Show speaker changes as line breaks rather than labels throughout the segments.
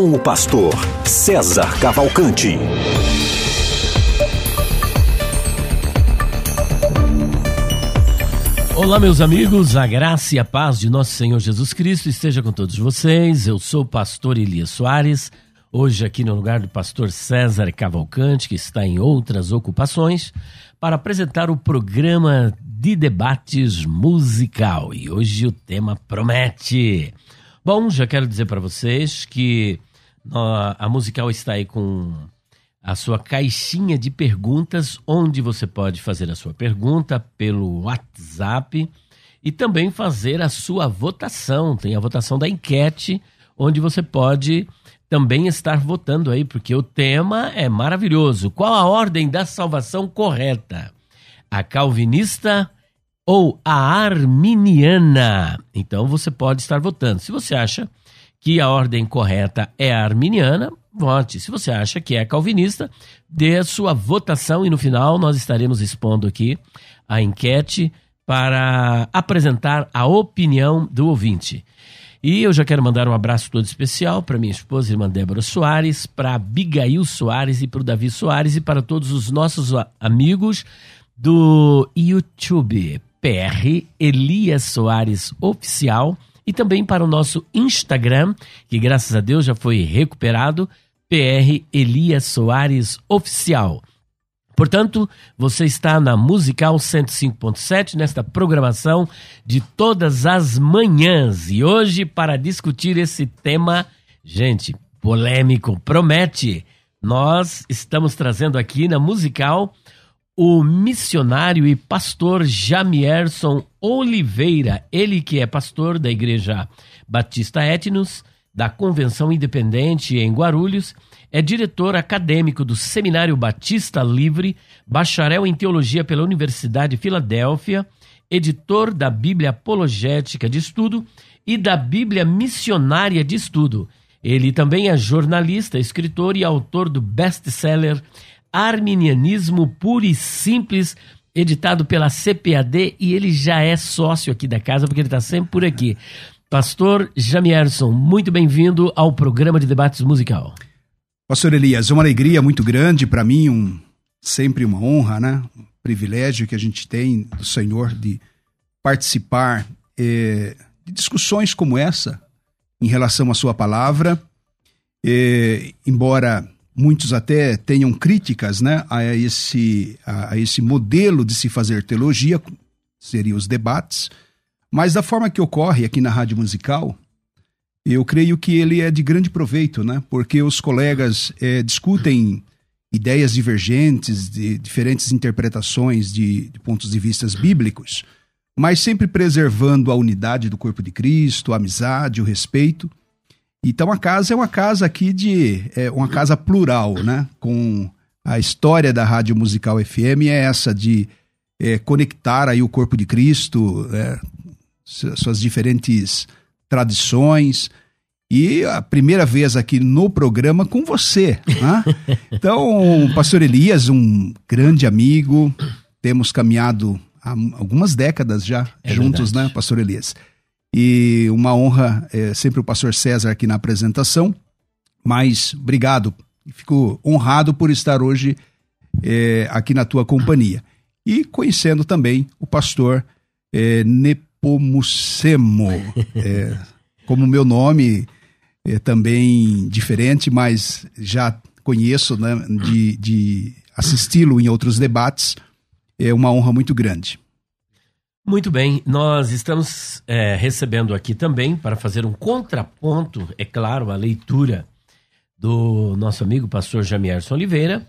com o pastor César Cavalcante.
Olá, meus amigos, a graça e a paz de nosso Senhor Jesus Cristo esteja com todos vocês. Eu sou o pastor Elias Soares, hoje aqui no lugar do pastor César Cavalcante, que está em outras ocupações, para apresentar o programa de debates musical. E hoje o tema promete. Bom, já quero dizer para vocês que a musical está aí com a sua caixinha de perguntas, onde você pode fazer a sua pergunta pelo WhatsApp e também fazer a sua votação. Tem a votação da enquete, onde você pode também estar votando aí, porque o tema é maravilhoso. Qual a ordem da salvação correta? A calvinista ou a arminiana? Então você pode estar votando. Se você acha que a ordem correta é a arminiana, vote. Se você acha que é calvinista, dê a sua votação e no final nós estaremos expondo aqui a enquete para apresentar a opinião do ouvinte. E eu já quero mandar um abraço todo especial para minha esposa, irmã Débora Soares, para Abigail Soares e para o Davi Soares e para todos os nossos amigos do YouTube, PR Elias Soares Oficial e também para o nosso Instagram, que graças a Deus já foi recuperado, PR Elias Soares Oficial. Portanto, você está na Musical 105.7 nesta programação de todas as manhãs. E hoje, para discutir esse tema, gente, polêmico, promete, nós estamos trazendo aqui na Musical o missionário e pastor Jamierson Oliveira, ele que é pastor da Igreja Batista Etnos, da Convenção Independente em Guarulhos, é diretor acadêmico do Seminário Batista Livre, bacharel em teologia pela Universidade de Filadélfia, editor da Bíblia Apologética de Estudo e da Bíblia Missionária de Estudo. Ele também é jornalista, escritor e autor do best-seller Arminianismo Puro e Simples, editado pela CPAD, e ele já é sócio aqui da casa, porque ele está sempre por aqui. Pastor Jamierson, muito bem-vindo ao programa de debates musical.
Pastor Elias, é uma alegria muito grande para mim, um, sempre uma honra, né? Um privilégio que a gente tem do Senhor de participar é, de discussões como essa em relação à sua palavra. É, embora muitos até tenham críticas né, a, esse, a, esse modelo de se fazer teologia, seriam os debates, mas da forma que ocorre aqui na Rádio Musical, eu creio que ele é de grande proveito, né? Porque os colegas é, discutem ideias divergentes, de diferentes interpretações de, de, pontos de vistas bíblicos, mas sempre preservando a unidade do corpo de Cristo, a amizade, o respeito. Então a casa é uma casa aqui de é uma casa plural, né? Com a história da Rádio Musical FM é essa de é, conectar aí o corpo de Cristo, é, suas diferentes tradições e a primeira vez aqui no programa com você. Né? Então, Pastor Elias, um grande amigo, temos caminhado há algumas décadas já é juntos, verdade. né, Pastor Elias? E uma honra é, sempre o pastor César aqui na apresentação. Mas obrigado, fico honrado por estar hoje é, aqui na tua companhia. E conhecendo também o pastor é, Nepomucemo. É, como meu nome é também diferente, mas já conheço né, de, de assisti-lo em outros debates. É uma honra muito grande.
Muito bem, nós estamos é, recebendo aqui também para fazer um contraponto, é claro, a leitura do nosso amigo pastor Jamierson Oliveira,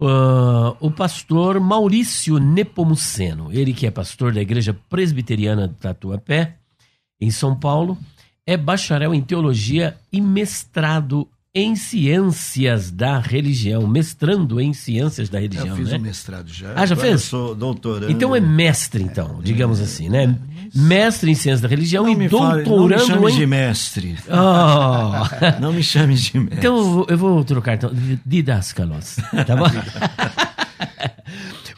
uh, o pastor Maurício Nepomuceno, ele que é pastor da Igreja Presbiteriana do Tatuapé, em São Paulo, é bacharel em teologia e mestrado em Ciências da Religião, mestrando em Ciências da Religião,
Eu fiz
né?
um mestrado já.
Ah, já fez?
Eu sou doutorando.
Então é mestre, então, digamos assim, né? Mestre em Ciências da Religião
não
e
me fale-
doutorando
não me chame
em...
de mestre.
Oh.
Não me chame de mestre.
Então eu vou- eu vou trocar, então, didascalos, tá bom?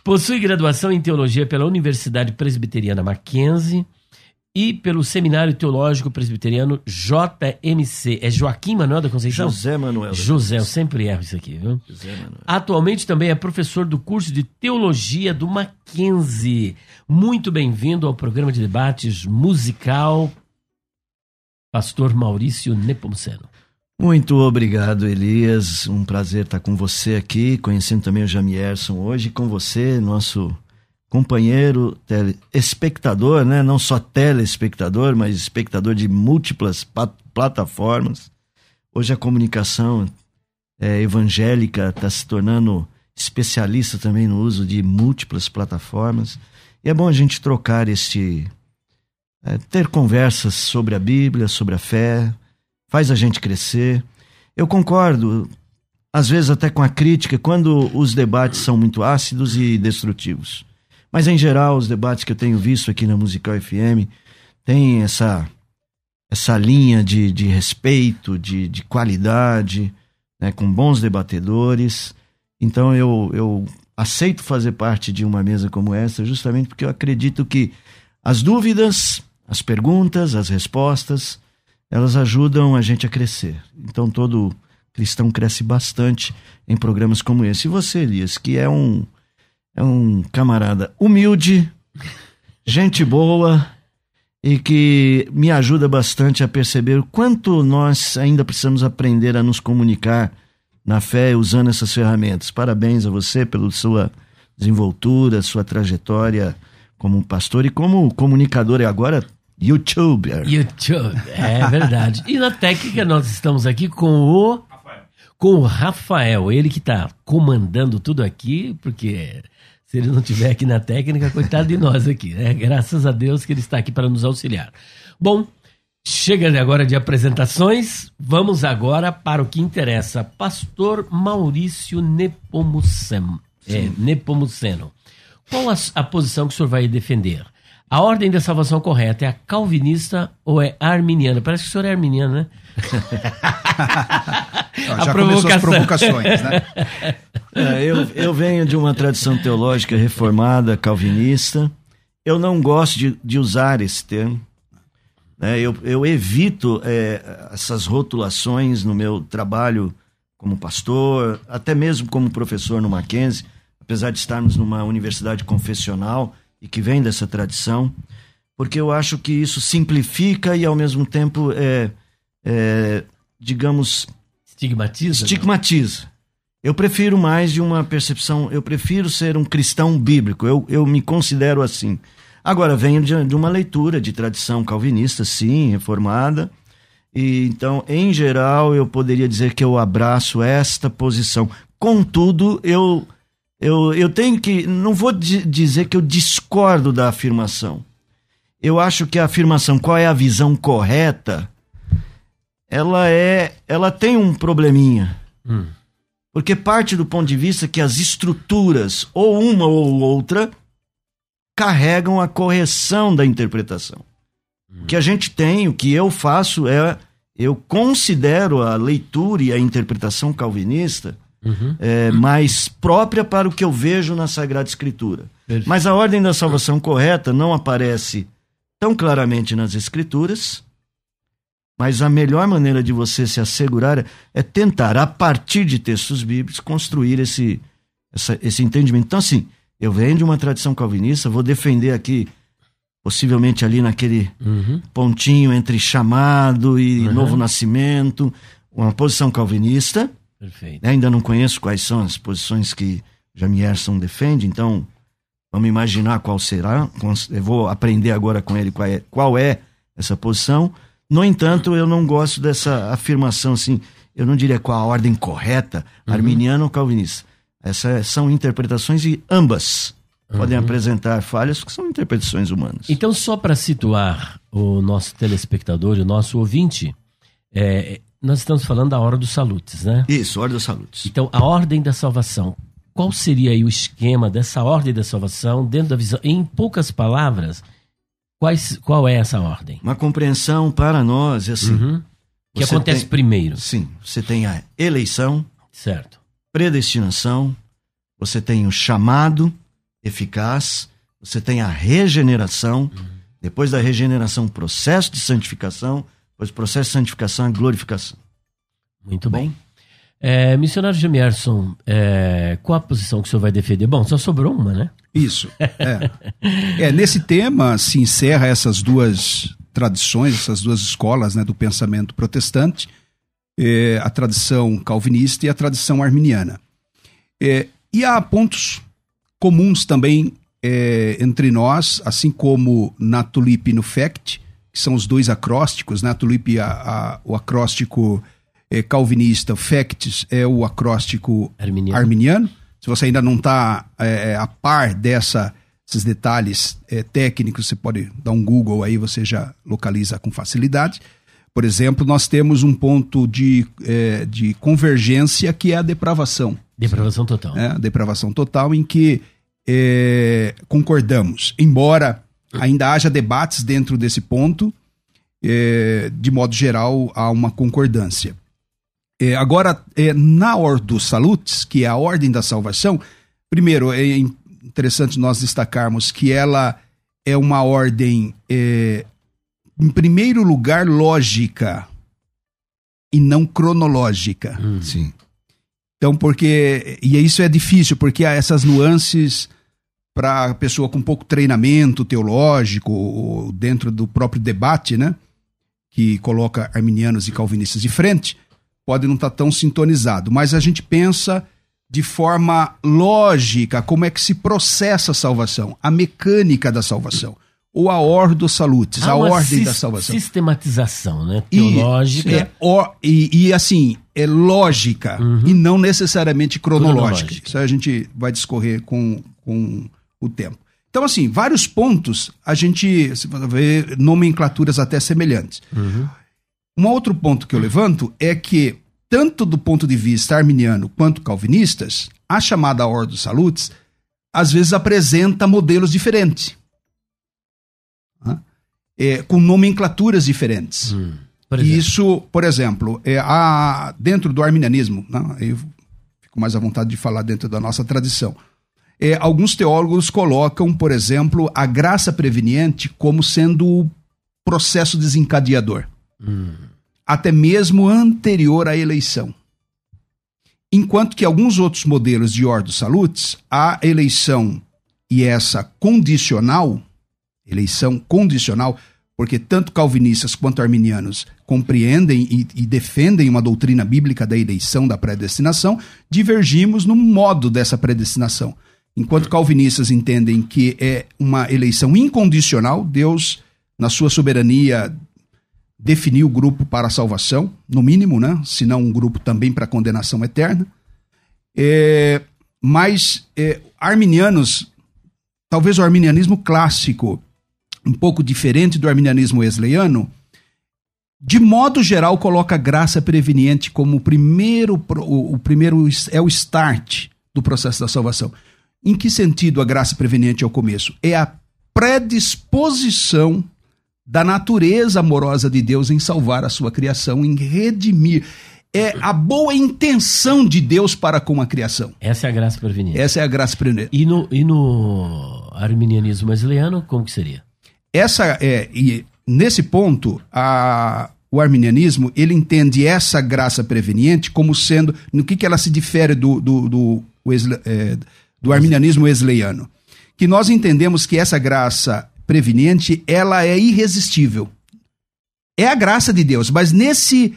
Possui graduação em Teologia pela Universidade Presbiteriana Mackenzie e pelo Seminário Teológico Presbiteriano JMC. É Joaquim Manuel da Conceição?
José Manuel.
José, eu sempre erro isso aqui, viu?
José Manuel.
Atualmente também é professor do curso de Teologia do Mackenzie. Muito bem-vindo ao programa de debates musical, Pastor Maurício Nepomuceno.
Muito obrigado, Elias. Um prazer estar com você aqui, conhecendo também o Jamierson hoje, com você, nosso companheiro telespectador, né? Não só telespectador, mas espectador de múltiplas plataformas. Hoje a comunicação é, evangélica está se tornando especialista também no uso de múltiplas plataformas. E é bom a gente trocar este. é, ter conversas sobre a Bíblia, sobre a fé, faz a gente crescer. Eu concordo, às vezes até com a crítica, quando os debates são muito ácidos e destrutivos. Mas, em geral, os debates que eu tenho visto aqui na Musical FM têm essa, essa linha de, de respeito, de, de qualidade, né, com bons debatedores. Então, eu, eu aceito fazer parte de uma mesa como essa, justamente porque eu acredito que as dúvidas, as perguntas, as respostas, elas ajudam a gente a crescer. Então todo cristão cresce bastante em programas como esse. E você, Elias, que é um é um camarada humilde, gente boa e que me ajuda bastante a perceber o quanto nós ainda precisamos aprender a nos comunicar na fé usando essas ferramentas. Parabéns a você pela sua desenvoltura, sua trajetória como pastor e como comunicador e agora youtuber.
YouTube, é verdade. E na técnica nós estamos aqui com o com o Rafael, ele que está comandando tudo aqui, porque se ele não estiver aqui na técnica, coitado de nós aqui, né? Graças a Deus que ele está aqui para nos auxiliar. Bom, chega agora de apresentações, vamos agora para o que interessa. Pastor Maurício Nepomuceno. É, Nepomuceno. Qual a, a posição que o senhor vai defender? A ordem da salvação correta é a calvinista ou é a arminiana? Parece que o senhor é arminiano, né? A
já começou as
provocação.
provocações, né?
É, eu, eu venho de uma tradição teológica reformada, calvinista. Eu não gosto de, de usar esse termo. né? eu, eu evito é, essas rotulações no meu trabalho como pastor, até mesmo como professor no Mackenzie, apesar de estarmos numa universidade confessional e que vem dessa tradição, porque eu acho que isso simplifica e, ao mesmo tempo, é, é, digamos,
Estigmatiza?
estigmatiza. Eu prefiro mais de uma percepção, eu prefiro ser um cristão bíblico, eu, eu me considero assim. Agora, venho de, de uma leitura de tradição calvinista, sim, reformada, e então, em geral, eu poderia dizer que eu abraço esta posição. Contudo, eu, eu, eu tenho que. Não vou di- dizer que eu discordo da afirmação. Eu acho que a afirmação, qual é a visão correta, ela é. Ela tem um probleminha.
Hum.
Porque parte do ponto de vista que as estruturas, ou uma ou outra, carregam a correção da interpretação. O que a gente tem, o que eu faço é. Eu considero a leitura e a interpretação calvinista
Uhum.
é, mais própria para o que eu vejo na Sagrada Escritura.
Perfeito.
Mas a ordem da salvação correta não aparece tão claramente nas Escrituras. Mas a melhor maneira de você se assegurar é tentar, a partir de textos bíblicos, construir esse, essa- esse entendimento. Então, assim, eu venho de uma tradição calvinista, vou defender aqui, possivelmente ali naquele
Uhum.
pontinho entre chamado e
Uhum.
novo nascimento, uma posição calvinista.
Perfeito.
né? Ainda não conheço quais são as posições que Jamierson defende, então vamos imaginar qual será. Eu vou aprender agora com ele qual é, qual é essa posição. No entanto, eu não gosto dessa afirmação assim, eu não diria qual a ordem correta, arminiana ou calvinista. Essas são interpretações e ambas podem apresentar falhas, porque são interpretações humanas.
Então, só para situar o nosso telespectador e o nosso ouvinte, é, nós estamos falando da hora dos salutes, né?
Isso, Ordem dos Salutes.
Então, a ordem da salvação. Qual seria aí o esquema dessa ordem da salvação dentro da visão? Em poucas palavras, quais, qual é essa ordem?
Uma compreensão para nós, é assim.
Uhum. Que acontece
tem-
primeiro,
Sim, você tem a eleição,
certo?
predestinação, você tem o chamado eficaz, você tem a regeneração, depois da regeneração, o processo de santificação, depois o processo de santificação, a glorificação.
Muito bem. É, missionário Jamierson, é, qual a posição que o senhor vai defender? Bom, só sobrou uma, né?
Isso. É. É, nesse tema se encerra essas duas tradições, essas duas escolas né, do pensamento protestante, é, a tradição calvinista e a tradição arminiana. É, e há pontos comuns também é, entre nós, assim como na Tulip e no FECT, que são os dois acrósticos, né? A a, a, o acróstico é, calvinista, o FECT é o acróstico
Arminiano.
arminiano. Se você ainda não está a par dessa, esses detalhes é, técnicos, você pode dar um Google aí, você já localiza com facilidade. Por exemplo, nós temos um ponto de, é, de convergência que é a depravação.
Depravação total.
É, depravação total, em que é, concordamos. Embora ainda haja debates dentro desse ponto, é, de modo geral, há uma concordância. É, agora, é, na Ordo Salutes, que é a ordem da salvação, primeiro, é interessante nós destacarmos que ela é uma ordem, é, em primeiro lugar, lógica e não cronológica.
Sim.
Então, porque. E isso é difícil, porque há essas nuances para pessoa com pouco treinamento teológico, ou dentro do próprio debate, né? Que coloca arminianos e calvinistas de frente, pode não estar tão sintonizado. Mas a gente pensa de forma lógica como é que se processa a salvação, a mecânica da salvação, ou a ordo salutis,
Há
a ordem da salvação.
Sistematização, né?
E-
Teológica.
é, ó, e, e, assim, é lógica e não necessariamente cronológica.
Cronológica.
Isso aí a gente vai discorrer com, com o tempo. Então, assim, vários pontos a gente ver nomenclaturas até semelhantes. Um outro ponto que eu levanto é que, tanto do ponto de vista arminiano quanto calvinistas, a chamada Ordo Salutis às vezes apresenta modelos diferentes. Hã? É, com nomenclaturas diferentes.
Hum, por
E isso, por exemplo, é a, dentro do arminianismo, né, eu fico mais à vontade de falar dentro da nossa tradição. É, alguns teólogos colocam, por exemplo, a graça preveniente como sendo o processo desencadeador, até mesmo anterior à eleição. Enquanto que alguns outros modelos de Ordo Salutis, a eleição e essa condicional, eleição condicional, porque tanto calvinistas quanto arminianos compreendem e, e defendem uma doutrina bíblica da eleição, da predestinação, divergimos no modo dessa predestinação. Enquanto calvinistas entendem que é uma eleição incondicional, Deus, na sua soberania, definiu o grupo para a salvação, no mínimo, né? Se não um grupo também para a condenação eterna. É, mas é, arminianos, talvez o arminianismo clássico, um pouco diferente do arminianismo wesleyano, de modo geral coloca a graça preveniente como o primeiro, o, o primeiro é o start do processo da salvação. Em que sentido a graça preveniente é o começo? É a predisposição da natureza amorosa de Deus em salvar a sua criação, em redimir. É a boa intenção de Deus para com a criação.
Essa é a graça preveniente.
Essa é a graça preveniente.
E, no, e no arminianismo wesleyano, como que seria?
Essa é e nesse ponto a o arminianismo ele entende essa graça preveniente como sendo no que, que ela se difere do do, do, é, do arminianismo wesleyano que nós entendemos que essa graça preveniente ela é irresistível. É a graça de Deus mas nesse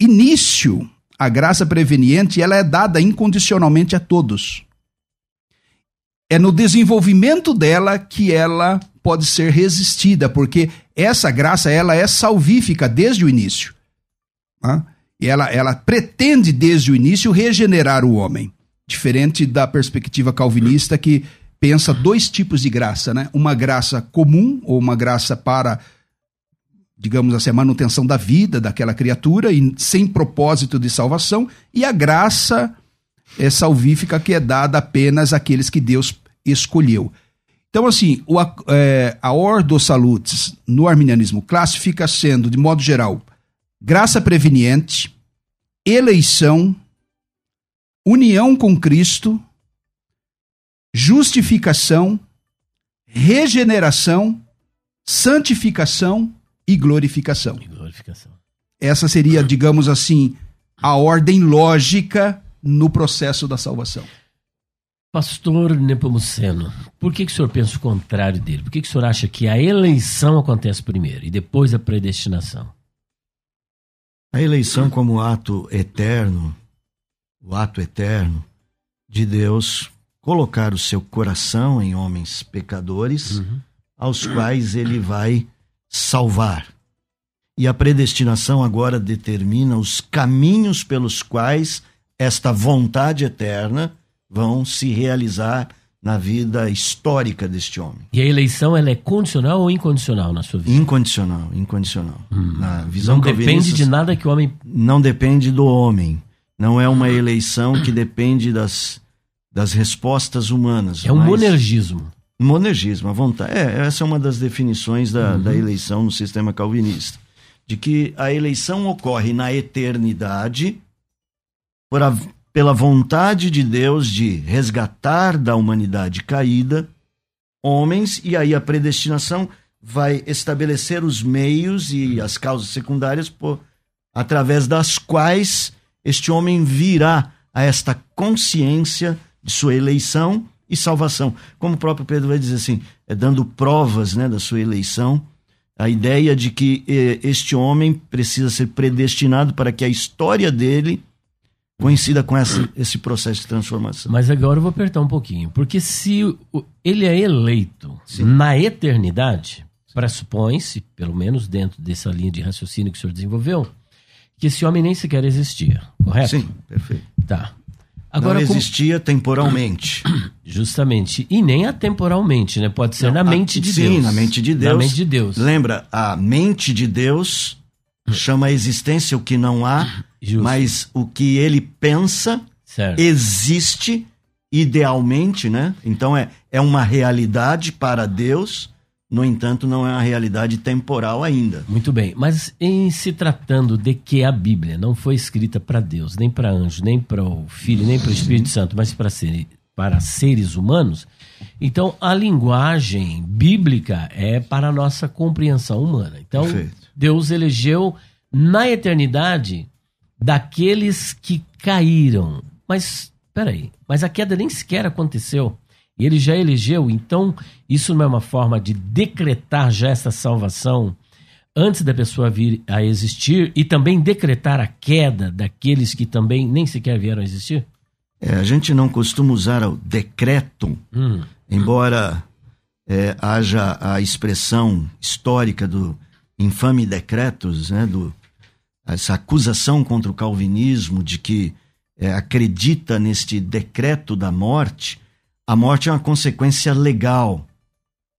início a graça preveniente ela é dada incondicionalmente a todos. É no desenvolvimento dela que ela pode ser resistida, porque essa graça ela é salvífica desde o início. E ela, ela pretende desde o início regenerar o homem, diferente da perspectiva calvinista que pensa dois tipos de graça, né? Uma graça comum ou uma graça para digamos assim, a manutenção da vida daquela criatura e sem propósito de salvação, e a graça é salvífica que é dada apenas àqueles que Deus escolheu. Então, assim, o, é, a Ordo Salutis no arminianismo classifica sendo, de modo geral, graça preveniente, eleição, união com Cristo, justificação, regeneração, santificação e glorificação. E glorificação. Essa seria, digamos assim, a ordem lógica no processo da salvação.
Pastor Nepomuceno, por que, que o senhor pensa o contrário dele? Por que, que o senhor acha que a eleição acontece primeiro e depois a predestinação?
A eleição como ato eterno, o ato eterno de Deus colocar o seu coração em homens pecadores, uhum. aos quais ele vai salvar. E a predestinação agora determina os caminhos pelos quais esta vontade eterna vão se realizar na vida histórica deste homem.
E a eleição ela é condicional ou incondicional na sua vida?
Incondicional, incondicional. Hum.
Na visão não depende de nada que o homem
não depende do homem. Não é uma eleição que depende das, das respostas humanas.
É um monergismo.
Monergismo, a vontade. É, essa é uma das definições da, uhum. da eleição no sistema calvinista. De que a eleição ocorre na eternidade por a, pela vontade de Deus de resgatar da humanidade caída homens, e aí a predestinação vai estabelecer os meios e as causas secundárias por, através das quais este homem virá a esta consciência de sua eleição e salvação. Como o próprio Pedro vai dizer assim, é dando provas né, da sua eleição, a ideia de que eh, este homem precisa ser predestinado para que a história dele coincida com essa, esse processo de transformação.
Mas agora eu vou apertar um pouquinho, porque se ele é eleito Sim. na eternidade, pressupõe-se, pelo menos dentro dessa linha de raciocínio que o senhor desenvolveu, que esse homem nem sequer existia, correto?
Sim, perfeito.
Tá.
Agora, não existia como... temporalmente.
Justamente. E nem atemporalmente, né? Pode ser não, na mente de
sim,
Deus.
Sim, na mente de Deus.
Na mente de Deus.
Lembra, a mente de Deus chama a existência o que não há, Justo. mas o que ele pensa certo. existe idealmente, né? Então é, é uma realidade para Deus no entanto, não é uma realidade temporal ainda.
Muito bem, mas em se tratando de que a Bíblia não foi escrita para Deus, nem para anjo, nem para o Filho, nem para o Espírito Santo, mas para ser, para seres humanos, então a linguagem bíblica é para a nossa compreensão humana. Então, Perfeito. Deus elegeu na eternidade daqueles que caíram. Mas, peraí, mas a queda nem sequer aconteceu. E ele já elegeu, então isso não é uma forma de decretar já essa salvação antes da pessoa vir a existir e também decretar a queda daqueles que também nem sequer vieram a existir?
É, a gente não costuma usar o decreto, hum. embora é, haja a expressão histórica do infame decretos, né, do, essa acusação contra o calvinismo de que é, acredita neste decreto da morte, a morte é uma consequência legal.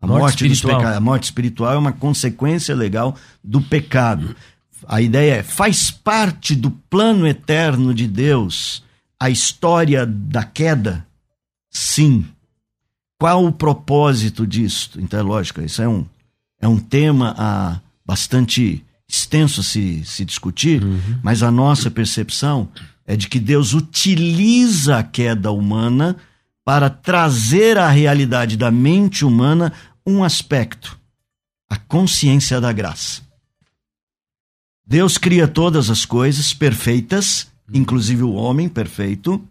A morte, morte espiritual. A morte espiritual é uma consequência legal do pecado. A ideia é, faz parte do plano eterno de Deus a história da queda? Sim. Qual o propósito disto? Então é lógico, isso é um, é um tema ah, bastante extenso a se, se discutir, uhum. mas a nossa percepção é de que Deus utiliza a queda humana para trazer à realidade da mente humana um aspecto, a consciência da graça. Deus cria todas as coisas perfeitas, inclusive o homem perfeito.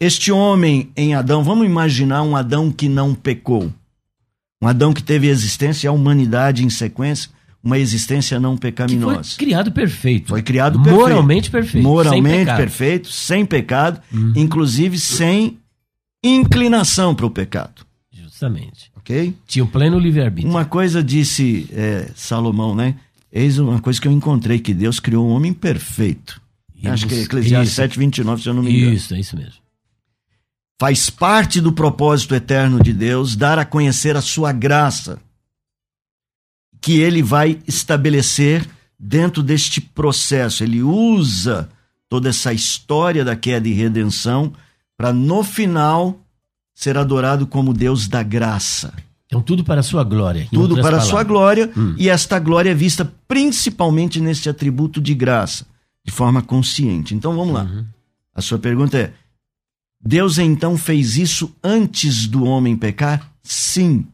Este homem em Adão, vamos imaginar um Adão que não pecou. Um Adão que teve existência e a humanidade em sequência, uma existência não pecaminosa.
Foi criado perfeito.
Foi criado perfeito.
Moralmente perfeito.
Moralmente sem perfeito, sem pecado, uhum. inclusive sem inclinação para o pecado.
Justamente.
Ok?
Tinha o pleno livre-arbítrio.
Uma coisa disse é, Salomão, né? Eis uma coisa que eu encontrei, que Deus criou um homem perfeito. E Acho que é Eclesiastes 7, 29, se eu não me engano.
Isso, é isso mesmo.
Faz parte do propósito eterno de Deus dar a conhecer a sua graça. que ele vai estabelecer dentro deste processo. Ele usa toda essa história da queda e redenção para no final ser adorado como Deus da graça.
Então, tudo para a sua glória.
Tudo para a sua glória, hum. e esta glória é vista principalmente neste atributo de graça, de forma consciente. Então, vamos lá. Uhum. A sua pergunta é: Deus então fez isso antes do homem pecar? Sim.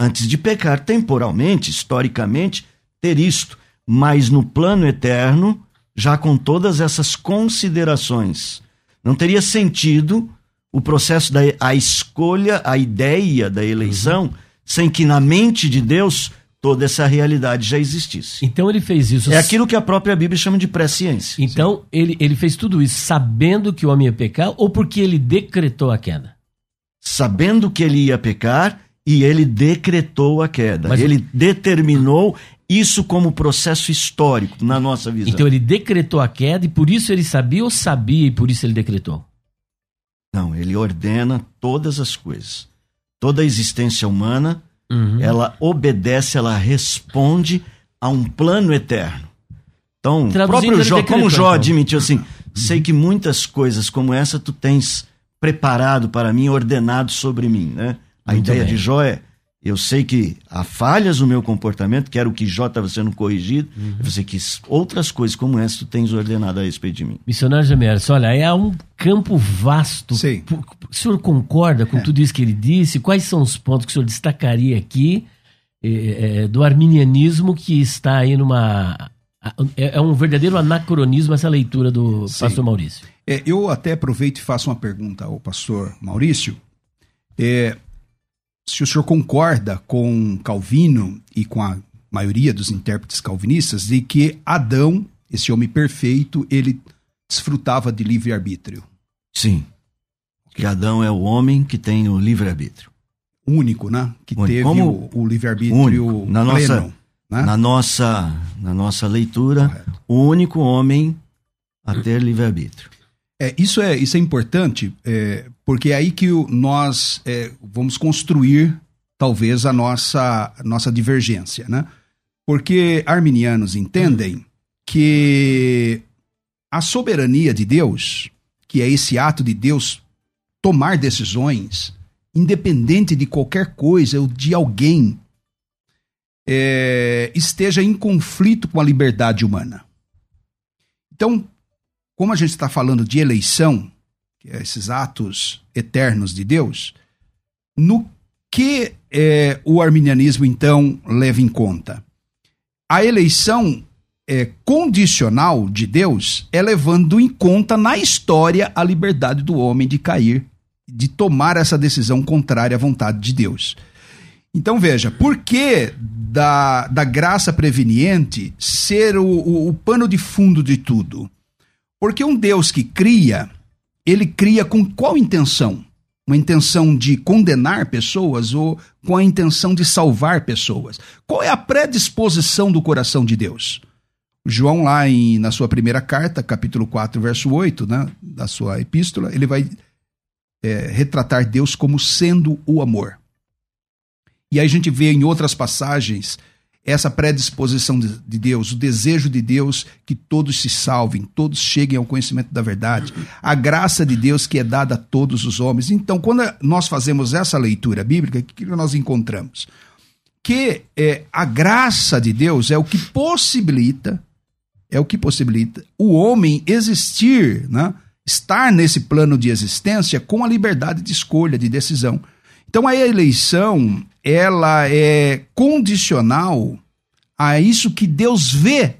Antes de pecar, temporalmente, historicamente, ter isto, mas no plano eterno, já com todas essas considerações. Não teria sentido o processo da a escolha, a ideia da eleição, uhum. sem que na mente de Deus toda essa realidade já existisse.
Então ele fez isso.
É aquilo que a própria Bíblia chama de presciência.
Então ele, ele fez tudo isso sabendo que o homem ia pecar ou porque ele decretou a queda?
Sabendo que ele ia pecar e ele decretou a queda. Mas ele determinou isso como processo histórico na nossa visão.
Então ele decretou a queda e por isso ele sabia ou sabia e por isso ele decretou?
Não, ele ordena todas as coisas. Toda a existência humana, uhum. ela obedece, ela responde a um plano eterno. Então, próprio Jó, como Jó então. admitiu assim, sei que muitas coisas como essa tu tens preparado para mim, ordenado sobre mim, né? A Muito ideia bem. de Jó é eu sei que há falhas no meu comportamento, que era o que Jó estava sendo corrigido. Uhum. Eu sei que outras coisas como essa tu tens ordenado a respeito de mim.
Missionário Jamers, olha, é um campo vasto. Sim. O senhor concorda com é. tudo isso que ele disse? Quais são os pontos que o senhor destacaria aqui é, é, do arminianismo que está aí numa. É, é um verdadeiro anacronismo essa leitura do Sim. pastor Maurício.
É, eu até aproveito e faço uma pergunta ao pastor Maurício. É, se o senhor concorda com Calvino e com a maioria dos intérpretes calvinistas de que Adão, esse homem perfeito, ele desfrutava de livre-arbítrio.
Sim. Que Adão é o homem que tem o livre-arbítrio.
Único, né? Que único. teve Como o, o livre-arbítrio
na pleno, nossa, né? na nossa Na nossa leitura, Correto. o único homem a ter livre-arbítrio.
É, isso, é, isso é importante, é, porque é aí que o, nós é, vamos construir, talvez, a nossa, nossa divergência, né? Porque arminianos entendem que a soberania de Deus, que é esse ato de Deus tomar decisões, independente de qualquer coisa ou de alguém, é, esteja em conflito com a liberdade humana. Então, como a gente está falando de eleição, esses atos eternos de Deus, no que é, o arminianismo então leva em conta? A eleição é, condicional de Deus é levando em conta na história a liberdade do homem de cair, de tomar essa decisão contrária à vontade de Deus. Então veja, por que da, da graça preveniente ser o, o, o pano de fundo de tudo? Porque um Deus que cria, ele cria com qual intenção? Uma intenção de condenar pessoas ou com a intenção de salvar pessoas? Qual é a predisposição do coração de Deus? João, lá em, na sua primeira carta, capítulo 4, verso 8, né, da sua epístola, ele vai é, retratar Deus como sendo o amor. E aí a gente vê em outras passagens essa predisposição de Deus, o desejo de Deus que todos se salvem, todos cheguem ao conhecimento da verdade, a graça de Deus que é dada a todos os homens. Então, quando nós fazemos essa leitura bíblica, o que nós encontramos? Que é, a graça de Deus é o que possibilita, é o que possibilita o homem existir, né? estar nesse plano de existência com a liberdade de escolha, de decisão. Então a eleição ela é condicional a isso que Deus vê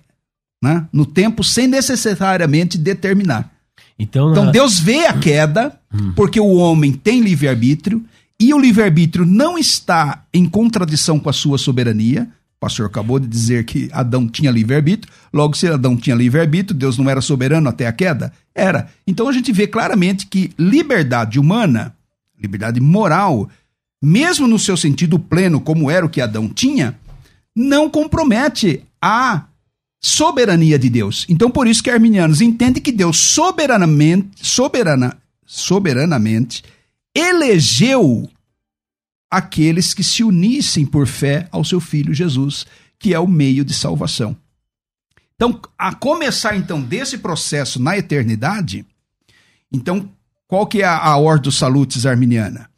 né, no tempo sem necessariamente determinar. Então, então Deus vê a queda, hum. porque o homem tem livre-arbítrio, e o livre-arbítrio não está em contradição com a sua soberania. O pastor acabou de dizer que Adão tinha livre-arbítrio, logo, se Adão tinha livre-arbítrio, Deus não era soberano até a queda? Era. Então a gente vê claramente que liberdade humana, liberdade moral, mesmo no seu sentido pleno, como era o que Adão tinha, não compromete a soberania de Deus. Então, por isso que arminianos entendem que Deus soberanamente, soberana, soberanamente elegeu aqueles que se unissem por fé ao seu filho Jesus, que é o meio de salvação. Então, a começar então desse processo na eternidade, então qual que é a, a ordem dos salutis arminiana?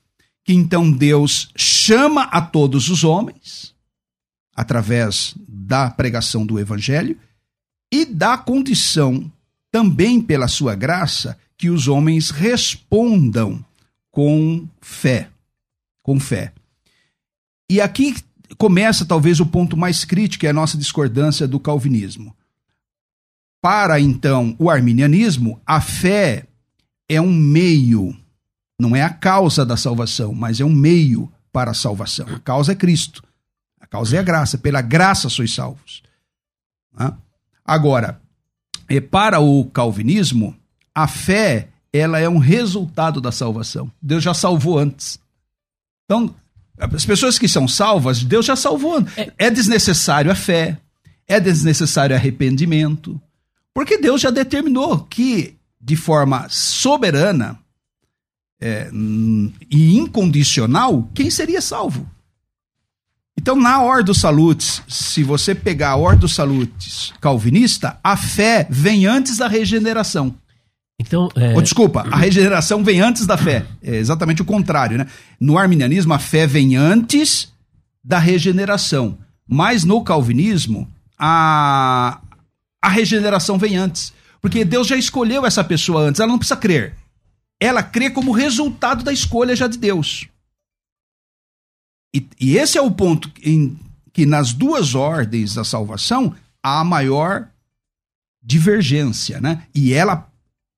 Que então Deus chama a todos os homens através da pregação do evangelho e dá condição também pela sua graça que os homens respondam com fé, com fé. E aqui começa talvez o ponto mais crítico, é a nossa discordância do calvinismo. Para então o arminianismo, a fé é um meio, não é a causa da salvação, mas é um meio para a salvação. A causa é Cristo. A causa é a graça. Pela graça sois salvos. Agora, é, para o calvinismo, a fé ela é um resultado da salvação. Deus já salvou antes. Então, as pessoas que são salvas, Deus já salvou. É, é desnecessário a fé, é desnecessário arrependimento, porque Deus já determinou que, de forma soberana é, e incondicional, quem seria salvo. Então, na Ordo Salutis, se você pegar a Ordo Salutis calvinista, a fé vem antes da regeneração. Então, é... oh, desculpa, a regeneração vem antes da fé. É exatamente o contrário, né? No arminianismo, a fé vem antes da regeneração. Mas no calvinismo, a, a regeneração vem antes. Porque Deus já escolheu essa pessoa antes, ela não precisa crer. Ela crê como resultado da escolha já de Deus. E, e esse é o ponto em que nas duas ordens da salvação há a maior divergência, né? E ela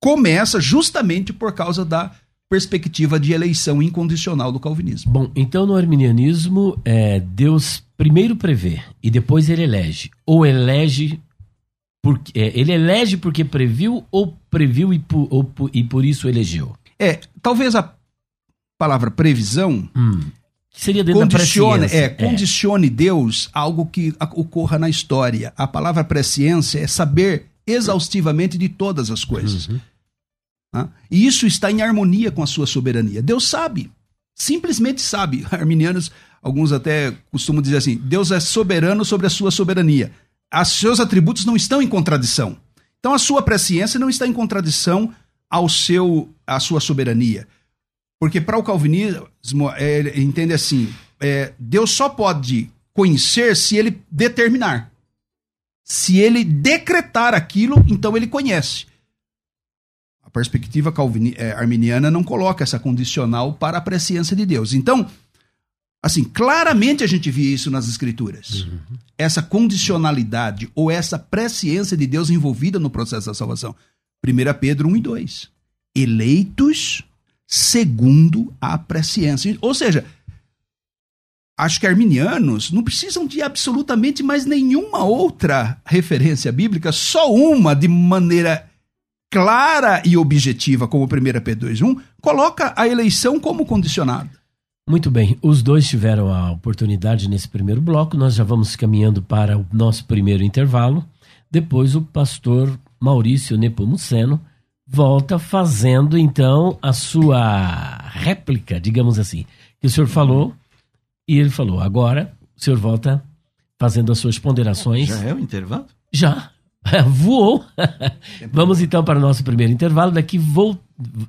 começa justamente por causa da perspectiva de eleição incondicional do calvinismo.
Bom, então no arminianismo, é, Deus primeiro prevê e depois ele elege. Ou elege porque é, ele elege porque previu ou previu e por, ou, e por isso elegeu?
É, talvez a palavra previsão
hum seria dentro
condicione. É, condicione é. Deus algo que ocorra na história. A palavra presciência é saber exaustivamente de todas as coisas. Uhum. Ah, e isso está em harmonia com a sua soberania. Deus sabe, simplesmente sabe. Arminianos, alguns até costumam dizer assim: Deus é soberano sobre a sua soberania. Os seus atributos não estão em contradição. Então a sua presciência não está em contradição ao seu à sua soberania. Porque para o calvinismo, é, ele entende assim: é, Deus só pode conhecer se ele determinar. Se ele decretar aquilo, então ele conhece. A perspectiva calvini, é, arminiana não coloca essa condicional para a presciência de Deus. Então, assim, claramente a gente vê isso nas escrituras. Uhum. Essa condicionalidade ou essa presciência de Deus envolvida no processo da salvação. 1 Pedro 1 e 2. Eleitos segundo a presciência. Ou seja, acho que arminianos não precisam de absolutamente mais nenhuma outra referência bíblica, só uma de maneira clara e objetiva, como 1 Pedro 2.1, coloca a eleição como condicionada.
Muito bem, os dois tiveram a oportunidade nesse primeiro bloco, nós já vamos caminhando para o nosso primeiro intervalo. Depois o pastor Maurício Nepomuceno volta fazendo então a sua réplica, digamos assim, que o senhor falou e ele falou. Agora o senhor volta fazendo as suas ponderações.
Já é o intervalo?
Já. Voou. Vamos então para o nosso primeiro intervalo. Daqui vou...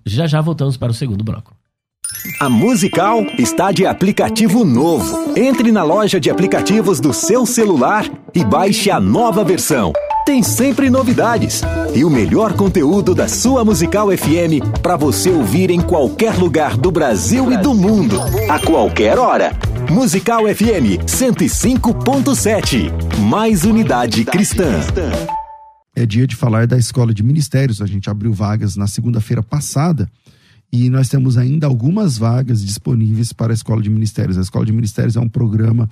já já voltamos para o segundo bloco.
A Musical está de aplicativo novo. Entre na loja de aplicativos do seu celular e baixe a nova versão tem sempre novidades e o melhor conteúdo da sua Musical FM para você ouvir em qualquer lugar do Brasil e do mundo, a qualquer hora. Musical FM 105.7. Mais unidade cristã.
É dia de falar da Escola de Ministérios. A gente abriu vagas na segunda-feira passada e nós temos ainda algumas vagas disponíveis para a Escola de Ministérios. A Escola de Ministérios é um programa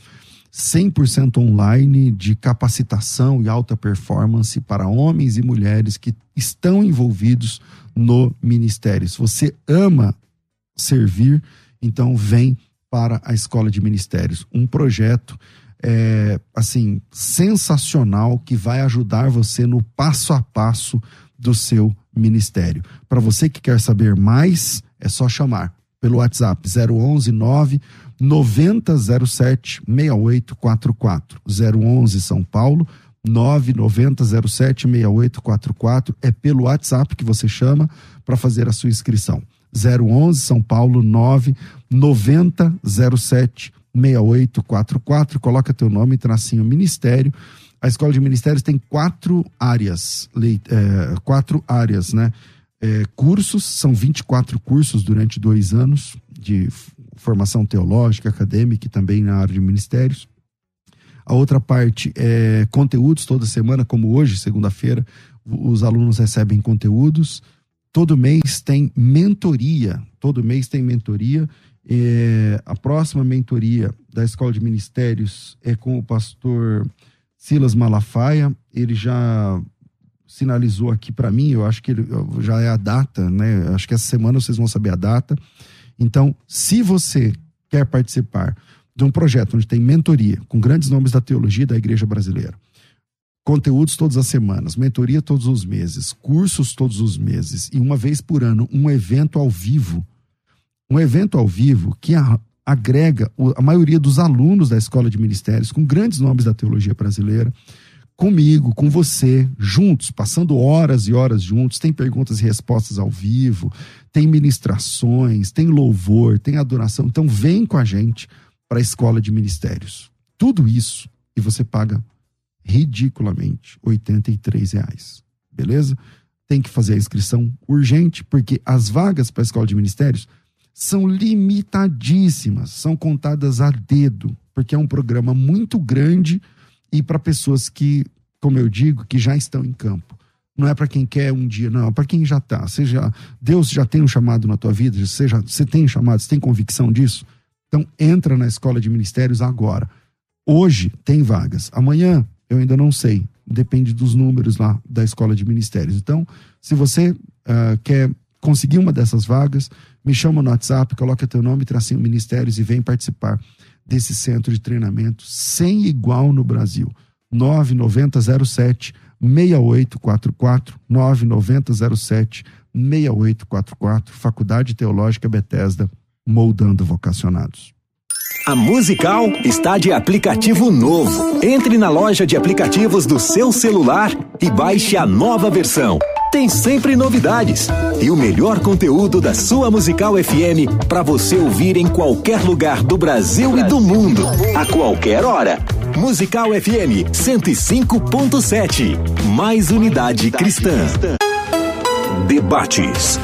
100% online de capacitação e alta performance para homens e mulheres que estão envolvidos no ministério. Se você ama servir, então vem para a Escola de Ministérios. Um projeto é, assim sensacional que vai ajudar você no passo a passo do seu ministério. Para você que quer saber mais, é só chamar pelo WhatsApp 011 9 9007 6844. 011 São Paulo 99007 6844. É pelo WhatsApp que você chama para fazer a sua inscrição. 011 São Paulo 99007 6844. Coloca teu nome, tracinho Ministério. A Escola de Ministérios tem quatro áreas, é, quatro áreas, né? É, cursos, são 24 cursos durante dois anos de formação teológica, acadêmica e também na área de ministérios. A outra parte é conteúdos toda semana, como hoje, segunda-feira, os alunos recebem conteúdos. Todo mês tem mentoria, todo mês tem mentoria. É, a próxima mentoria da Escola de Ministérios é com o pastor Silas Malafaia. Ele já sinalizou aqui para mim, eu acho que ele, já é a data, né? Acho que essa semana vocês vão saber a data. Então, se você quer participar de um projeto onde tem mentoria com grandes nomes da teologia da igreja brasileira, conteúdos todas as semanas, mentoria todos os meses, cursos todos os meses e uma vez por ano um evento ao vivo, um evento ao vivo que agrega a maioria dos alunos da escola de ministérios com grandes nomes da teologia brasileira comigo, com você, juntos, passando horas e horas juntos. Tem perguntas e respostas ao vivo, tem ministrações, tem louvor, tem adoração. Então, vem com a gente para a escola de ministérios. Tudo isso e você paga ridiculamente R$ reais, beleza? Tem que fazer a inscrição urgente, porque as vagas para a escola de ministérios são limitadíssimas, são contadas a dedo, porque é um programa muito grande e para pessoas que, como eu digo, que já estão em campo. Não é para quem quer um dia, não, é para quem já está. Seja Deus já tem um chamado na tua vida, seja você tem chamado, você tem convicção disso. Então entra na escola de ministérios agora. Hoje tem vagas. Amanhã eu ainda não sei. Depende dos números lá da escola de ministérios. Então, se você uh, quer conseguir uma dessas vagas, me chama no WhatsApp, coloca teu nome, tracinho ministérios e vem participar desse centro de treinamento sem igual no Brasil. 9907 6844 9907 6844 Faculdade Teológica Bethesda moldando vocacionados.
A Musical está de aplicativo novo. Entre na loja de aplicativos do seu celular e baixe a nova versão. Tem sempre novidades e o melhor conteúdo da sua Musical FM para você ouvir em qualquer lugar do Brasil e do mundo, a qualquer hora. Musical FM 105.7. Mais unidade cristã. Debates.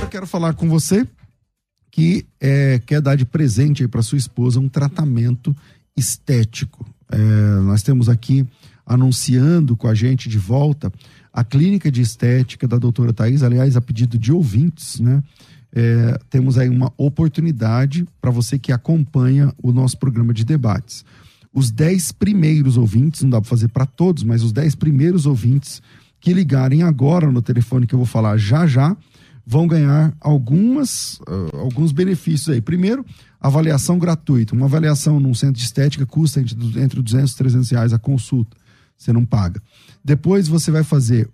Eu quero falar com você que é, quer dar de presente para sua esposa um tratamento estético. É, nós temos aqui anunciando com a gente de volta a clínica de estética da doutora Thais, aliás, a pedido de ouvintes, né? É, temos aí uma oportunidade para você que acompanha o nosso programa de debates. Os dez primeiros ouvintes, não dá para fazer para todos, mas os dez primeiros ouvintes que ligarem agora no telefone que eu vou falar já já, vão ganhar algumas, uh, alguns benefícios aí. Primeiro, avaliação gratuita. Uma avaliação num centro de estética custa entre, entre 200 e 300 reais a consulta. Você não paga. Depois você vai fazer,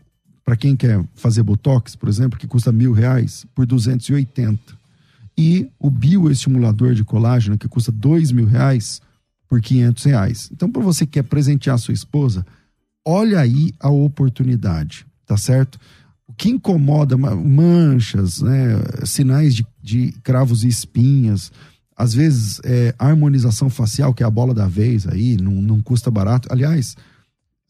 para quem quer fazer botox, por exemplo, que custa mil reais, por 280. E o bioestimulador de colágeno, que custa dois mil reais, por 500 reais. Então, para você que quer presentear sua esposa, olha aí a oportunidade, tá certo? O que incomoda, manchas, né, sinais de, de cravos e espinhas, às vezes é, harmonização facial, que é a bola da vez aí, não, não custa barato. Aliás,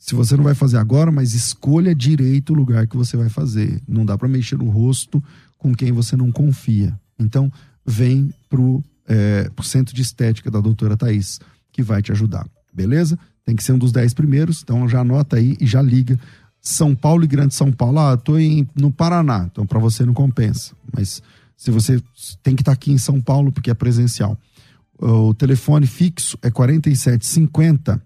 se você não vai fazer agora, mas escolha direito o lugar que você vai fazer. Não dá para mexer no rosto com quem você não confia. Então, vem pro, é, pro centro de estética da doutora Thaís, que vai te ajudar. Beleza? Tem que ser um dos dez primeiros, então já anota aí e já liga. São Paulo e Grande São Paulo. Ah, tô em, no Paraná, então para você não compensa. Mas se você tem que estar tá aqui em São Paulo, porque é presencial. O telefone fixo é 4750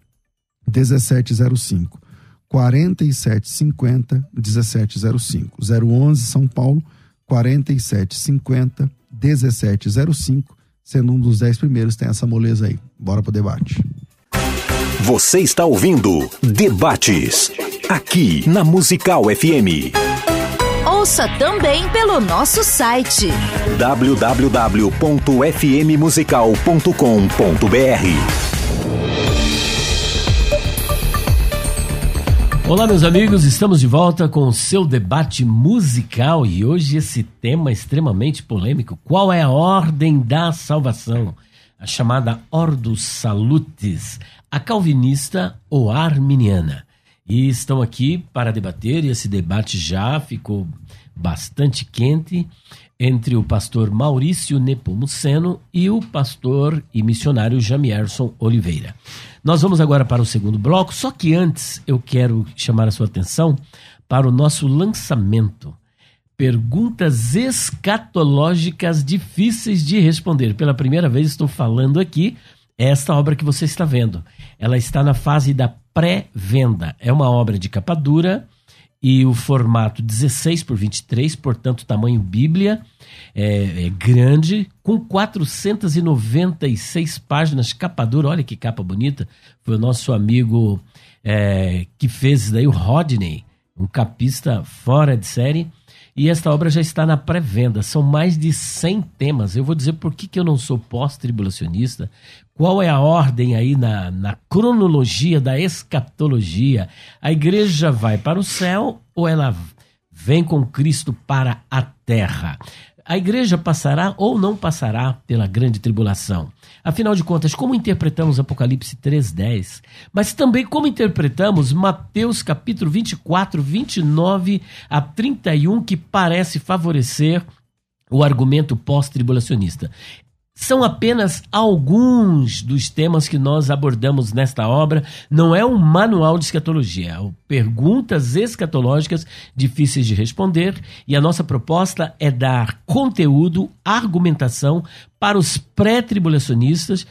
1705. 4750 1705. 011 São Paulo 4750 1705. Sendo um dos dez primeiros, tem essa moleza aí. Bora pro debate.
Você está ouvindo Debates, aqui na Musical FM.
Ouça também pelo nosso site
www.fmmusical.com.br.
Olá, meus amigos, estamos de volta com o seu debate musical e hoje esse tema extremamente polêmico: qual é a ordem da salvação? A chamada Ordus Salutis, a calvinista ou arminiana. E estão aqui para debater, e esse debate já ficou bastante quente entre o pastor Maurício Nepomuceno e o pastor e missionário Jamierson Oliveira. Nós vamos agora para o segundo bloco, só que antes eu quero chamar a sua atenção para o nosso lançamento. Perguntas escatológicas difíceis de responder. Pela primeira vez estou falando aqui esta obra que você está vendo. Ela está na fase da pré-venda. É uma obra de capa dura, e o formato 16 por 23, portanto, tamanho Bíblia, é, é, grande, com 496 páginas, capa dura, olha que capa bonita. Foi o nosso amigo é, que fez daí o Rodney, um capista fora de série. E esta obra já está na pré-venda. São mais de 100 temas. Eu vou dizer por que, que eu não sou pós-tribulacionista, qual é a ordem aí na, na cronologia da escatologia? A igreja vai para o céu ou ela vem com Cristo para a terra? A igreja passará ou não passará pela grande tribulação? Afinal de contas, como interpretamos Apocalipse 3:10? Mas também como interpretamos Mateus capítulo 24, 29 a 31, que parece favorecer o argumento pós-tribulacionista. São apenas alguns dos temas que nós abordamos nesta obra. Não é um manual de escatologia, é perguntas escatológicas difíceis de responder. E a nossa proposta é dar conteúdo, argumentação para os pré-tribulacionistas.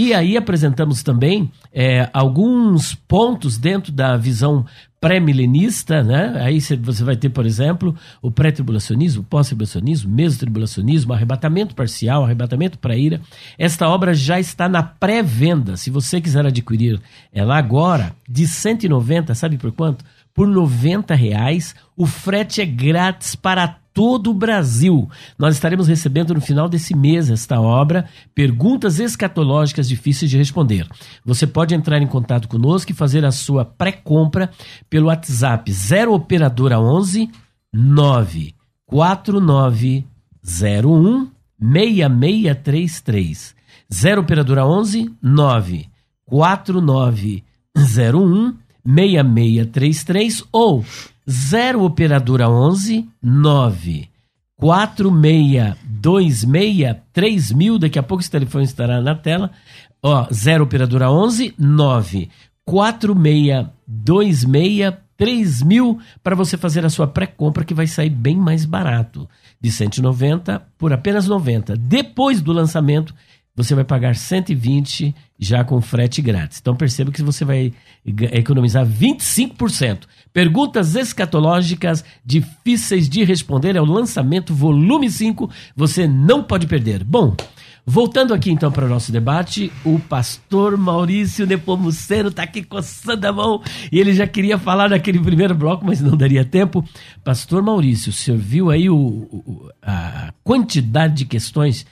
E aí apresentamos também é, alguns pontos dentro da visão pré-milenista, né? Aí você vai ter, por exemplo, o pré-tribulacionismo, pós-tribulacionismo, meso-tribulacionismo, arrebatamento parcial, arrebatamento para ira. Esta obra já está na pré-venda. Se você quiser adquirir ela agora, de 190, sabe por quanto? Por 90 reais. O frete é grátis para todo o Brasil. Nós estaremos recebendo no final desse mês esta obra, perguntas escatológicas difíceis de responder. Você pode entrar em contato conosco e fazer a sua pré-compra pelo WhatsApp 0 operadora 11 94901 6633. 0 operadora 11 94901 6633 ou 0 operadora 11 9 4626 3000, daqui a pouco esse telefone estará na tela. Ó, 0 operadora 11 9 4626 3000 para você fazer a sua pré-compra que vai sair bem mais barato, de 190 por apenas 90. Depois do lançamento, você vai pagar 120 já com frete grátis. Então perceba que você vai economizar 25%. Perguntas escatológicas difíceis de responder é o lançamento volume 5, você não pode perder. Bom, voltando aqui então para o nosso debate, o pastor Maurício Nepomuceno está aqui coçando a mão e ele já queria falar naquele primeiro bloco, mas não daria tempo. Pastor Maurício, o senhor viu aí o, o, a quantidade de questões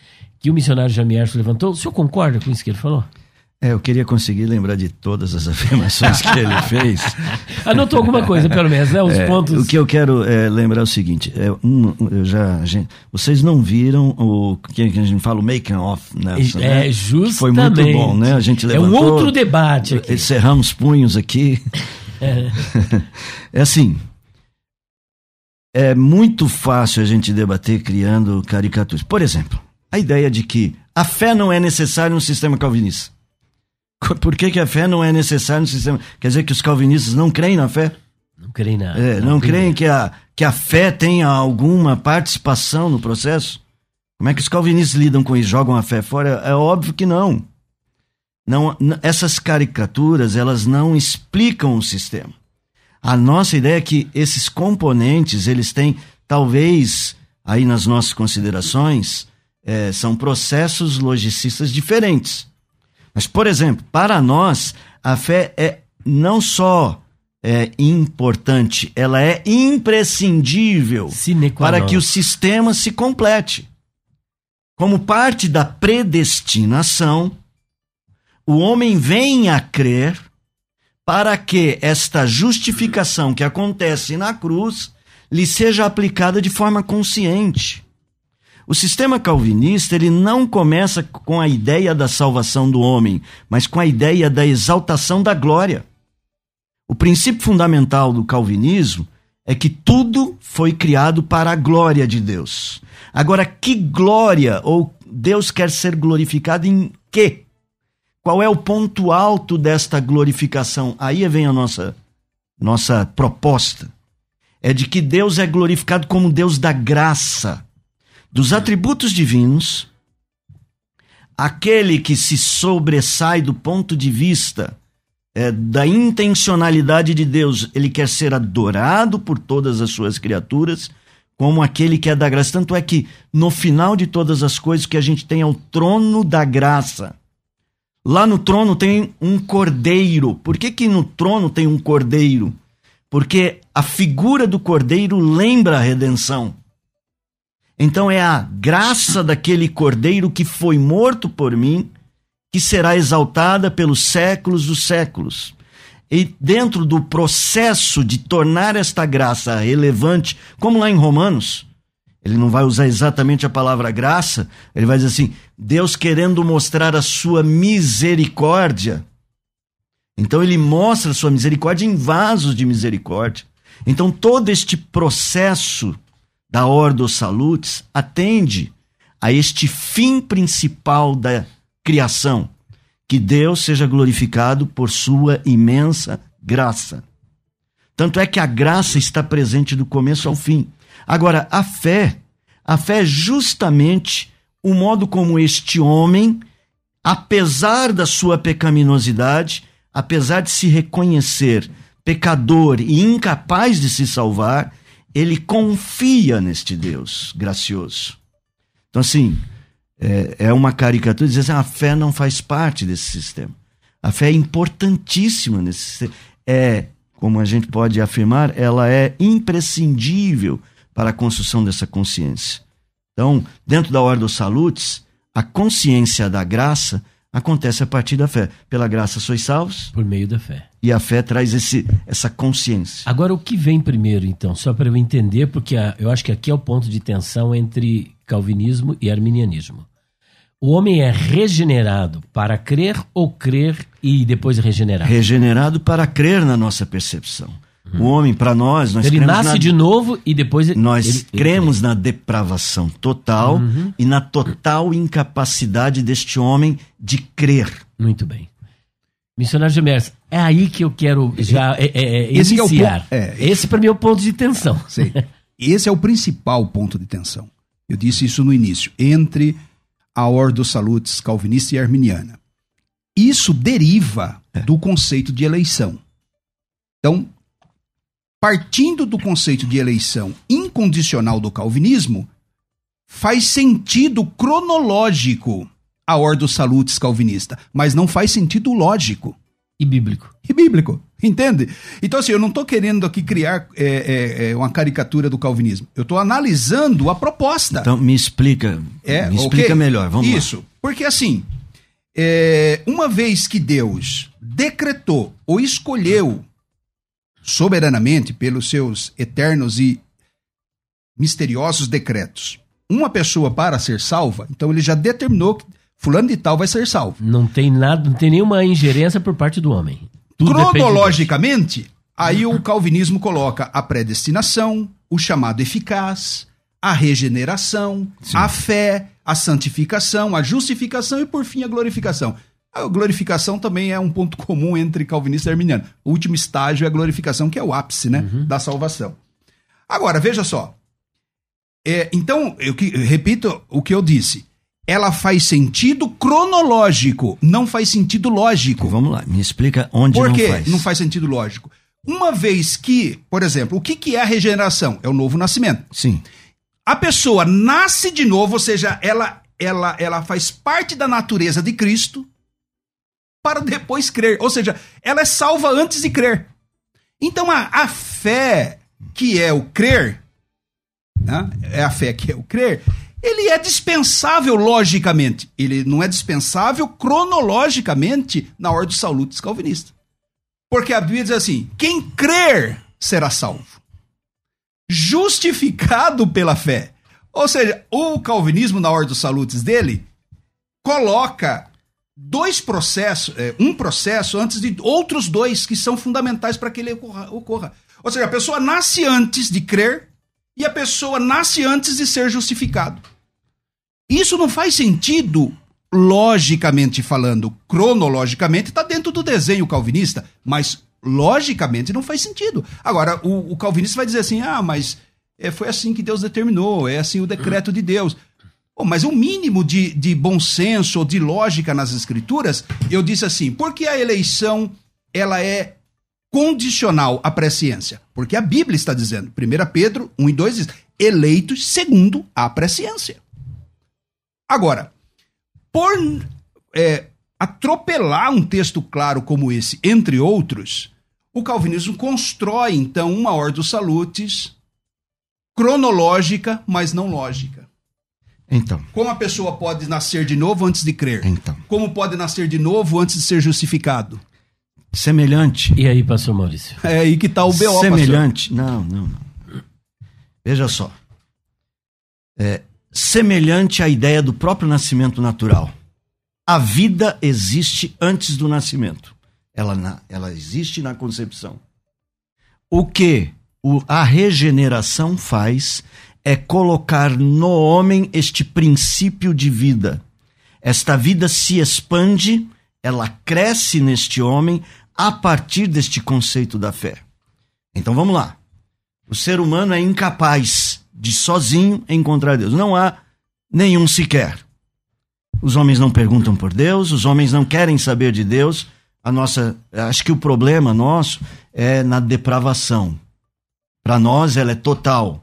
que o missionário Jamierson levantou. O senhor concorda com isso que ele falou?
É, eu queria conseguir lembrar de todas as afirmações que ele fez.
Anotou alguma coisa, pelo menos, né? Os
é,
pontos.
O que eu quero é, lembrar é o seguinte: é, um, eu já, gente, vocês não viram o que a gente fala, o making off, né?
É, né? justamente.
Foi muito bom, né? A gente levantou.
É um outro debate aqui.
Cerramos punhos aqui. É. é assim. É muito fácil a gente debater criando caricaturas. Por exemplo, a ideia de que a fé não é necessária no sistema calvinista. Por que, que a fé não é necessária no sistema? Quer dizer que os calvinistas não creem na fé?
Não creem na.
É, não, não creem que a, que a fé tenha alguma participação no processo? Como é que os calvinistas lidam com isso? Jogam a fé fora? É óbvio que não. não essas caricaturas, elas não explicam o sistema. A nossa ideia é que esses componentes, eles têm, talvez, aí nas nossas considerações, é, são processos logicistas diferentes. Mas, por exemplo, para nós, a fé é não só é importante, ela é imprescindível para que o sistema se complete. Como parte da predestinação, o homem vem a crer para que esta justificação que acontece na cruz lhe seja aplicada de forma consciente. O sistema calvinista ele não começa com a ideia da salvação do homem, mas com a ideia da exaltação da glória. O princípio fundamental do calvinismo é que tudo foi criado para a glória de Deus. Agora, que glória ou Deus quer ser glorificado em quê? Qual é o ponto alto desta glorificação? Aí vem a nossa nossa proposta. É de que Deus é glorificado como Deus da graça, dos atributos divinos, aquele que se sobressai do ponto de vista é, da intencionalidade de Deus, ele quer ser adorado por todas as suas criaturas, como aquele que é da graça. Tanto é que no final de todas as coisas que a gente tem é o trono da graça. Lá no trono tem um cordeiro. Por que, que no trono tem um cordeiro? Porque a figura do cordeiro lembra a redenção. Então é a graça daquele cordeiro que foi morto por mim, que será exaltada pelos séculos dos séculos. E dentro do processo de tornar esta graça relevante, como lá em Romanos, ele não vai usar exatamente a palavra graça, ele vai dizer assim: Deus querendo mostrar a sua misericórdia. Então ele mostra a sua misericórdia em vasos de misericórdia. Então todo este processo da Ordo Salutis atende a este fim principal da criação, que Deus seja glorificado por sua imensa graça. Tanto é que a graça está presente do começo ao fim. Agora, a fé, a fé é justamente o modo como este homem, apesar da sua pecaminosidade, apesar de se reconhecer pecador e incapaz de se salvar, ele confia neste Deus gracioso. Então, assim, é, é uma caricatura dizer assim, a fé não faz parte desse sistema. A fé é importantíssima nesse sistema. É, como a gente pode afirmar, ela é imprescindível para a construção dessa consciência. Então, dentro da Ordo Salutis, a consciência da graça acontece a partir da fé. Pela graça sois salvos.
Por meio da fé.
E a fé traz esse, essa consciência.
Agora, o que vem primeiro, então? Só para eu entender, porque a, eu acho que aqui é o ponto de tensão entre calvinismo e arminianismo. O homem é regenerado para crer ou crer e depois regenerar?
Regenerado para crer na nossa percepção. O homem, para nós, nós
Ele
cremos
nasce
na...
de novo e depois
Nós
ele, ele
cremos na depravação total e na total incapacidade deste homem de crer.
Muito bem. Missionário Gemers, é aí que eu quero já é, é, é,
Esse que é o
iniciar.
ponto- é.
Esse para mim é o ponto de tensão.
Sei. Esse é o principal ponto de tensão. Eu disse isso no início, entre a Ordo Salutis calvinista e arminiana. Isso deriva do conceito de eleição. Então, partindo do conceito de eleição incondicional do calvinismo, faz sentido cronológico a Ordo Salutis calvinista, mas não faz sentido lógico
E bíblico.
e bíblico, entende? Então, assim, eu não estou querendo aqui criar é, é, é, uma caricatura do calvinismo. Eu estou analisando a proposta.
Então, me explica.
é,
me explica melhor. Vamos lá.
Isso. Porque, assim, é, uma vez que Deus decretou ou escolheu soberanamente pelos seus eternos e misteriosos decretos uma pessoa para ser salva, então ele já determinou que fulano de tal vai ser salvo.
Não tem nada, não tem nenhuma ingerência por parte do homem. Tudo de.
Cronologicamente, aí o calvinismo coloca a predestinação, o chamado eficaz, a regeneração, a fé, a santificação, a justificação e, por fim, a glorificação. A glorificação também é um ponto comum entre calvinista e arminiano. O último estágio é a glorificação, que é o ápice né, da salvação. Agora, veja só. É, então, eu, que- repito o que eu disse. Ela faz sentido cronológico, não faz sentido lógico.
Vamos lá, me explica onde
Por
não
quê?
faz.
Não faz sentido lógico. Uma vez que, por exemplo, o que, que é a regeneração? É o novo nascimento.
Sim.
A pessoa nasce de novo, ou seja, ela, ela, ela faz parte da natureza de Cristo para depois crer. Ou seja, ela é salva antes de crer. Então a, a fé que é o crer, né? é a fé que é o crer, ele é dispensável logicamente, ele não é dispensável cronologicamente na ordem dos salutos calvinistas. Porque a Bíblia diz assim: quem crer será salvo. Justificado pela fé. Ou seja, o calvinismo, na ordem dos salutos dele, coloca dois processos, é, um processo antes de outros dois que são fundamentais para que ele ocorra, ocorra. Ou seja, a pessoa nasce antes de crer e a pessoa nasce antes de ser justificado. Isso não faz sentido logicamente falando, cronologicamente, está dentro do desenho calvinista, mas logicamente não faz sentido. Agora, o, o calvinista vai dizer assim: ah, mas é, foi assim que Deus determinou, é assim o decreto de Deus. Oh, mas um mínimo de, de bom senso ou de lógica nas escrituras, eu disse assim, porque a eleição ela é condicional à presciência? Porque a Bíblia está dizendo, 1 Pedro 1 e 2 diz, eleitos segundo a presciência. Agora, por é, atropelar um texto claro como esse, entre outros, o calvinismo constrói então uma ordem dos salutes cronológica, mas não lógica.
Então.
Como a pessoa pode nascer de novo antes de crer?
Então.
Como pode nascer de novo antes de ser justificado?
Semelhante.
E aí, pastor Maurício?
É aí que está o BO,
Semelhante. Pastor. Não, não, não. Veja só. É, semelhante à ideia do próprio nascimento natural. A vida existe antes do nascimento. Ela, ela existe na concepção. O que o, a regeneração faz é colocar no homem este princípio de vida. Esta vida se expande, ela cresce neste homem a partir deste conceito da fé. Então vamos lá. O ser humano é incapaz de sozinho encontrar Deus. Não há nenhum sequer. Os homens não perguntam por Deus, os homens não querem saber de Deus. A nossa, acho que o problema nosso é na depravação. Para nós ela é total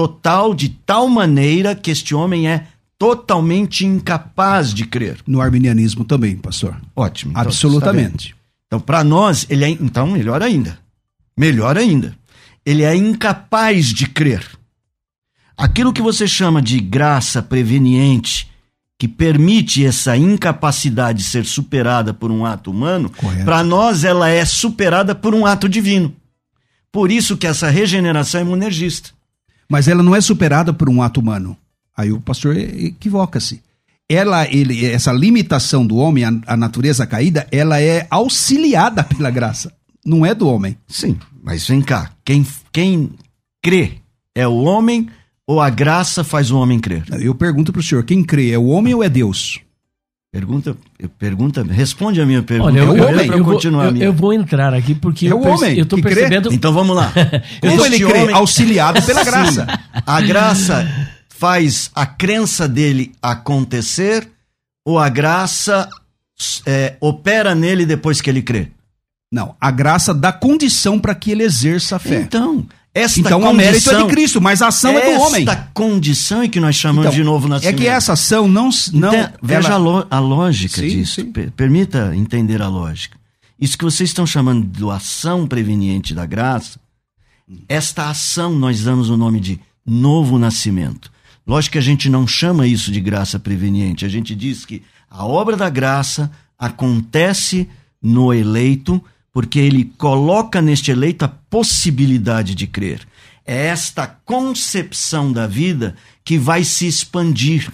total de tal maneira que este homem é totalmente incapaz de crer.
No arminianismo também, pastor.
Ótimo.
Então, Absolutamente.
Então, para nós, ele é então melhor ainda. Melhor ainda. Ele é incapaz de crer. Aquilo que você chama de graça preveniente, que permite essa incapacidade ser superada por um ato humano, para nós ela é superada por um ato divino. Por isso que essa regeneração é monergista
mas ela não é superada por um ato humano. Aí o pastor equivoca-se. Ela, ele, essa limitação do homem, a, a natureza caída, ela é auxiliada pela graça, não é do homem.
Sim, mas vem cá, quem, quem crê é o homem ou a graça faz o homem crer?
Eu pergunto para o senhor, quem crê é o homem ou é Deus?
Pergunta, pergunta, responde a minha pergunta.
Olha, eu, eu, eu, eu, vou, eu, eu, vou entrar aqui porque
é o homem
eu estou percebendo.
Crê? Então vamos lá.
Como ele crê? Homem... Auxiliado pela graça. Sim,
a graça faz a crença dele acontecer ou a graça é, opera nele depois que ele crê?
Não, a graça dá condição para que ele exerça a fé.
Então, esta
então condição, o mérito é de Cristo, mas a ação é do homem.
Esta condição é que nós chamamos então, de novo nascimento.
É que essa ação não. não
então, veja ela... a, lógica sim, disso. Sim. Permita entender a lógica. Isso que vocês estão chamando de ação preveniente da graça, esta ação nós damos o nome de novo nascimento. Lógico que a gente não chama isso de graça preveniente. A gente diz que a obra da graça acontece no eleito porque ele coloca neste eleito a possibilidade de crer. É esta concepção da vida que vai se expandir.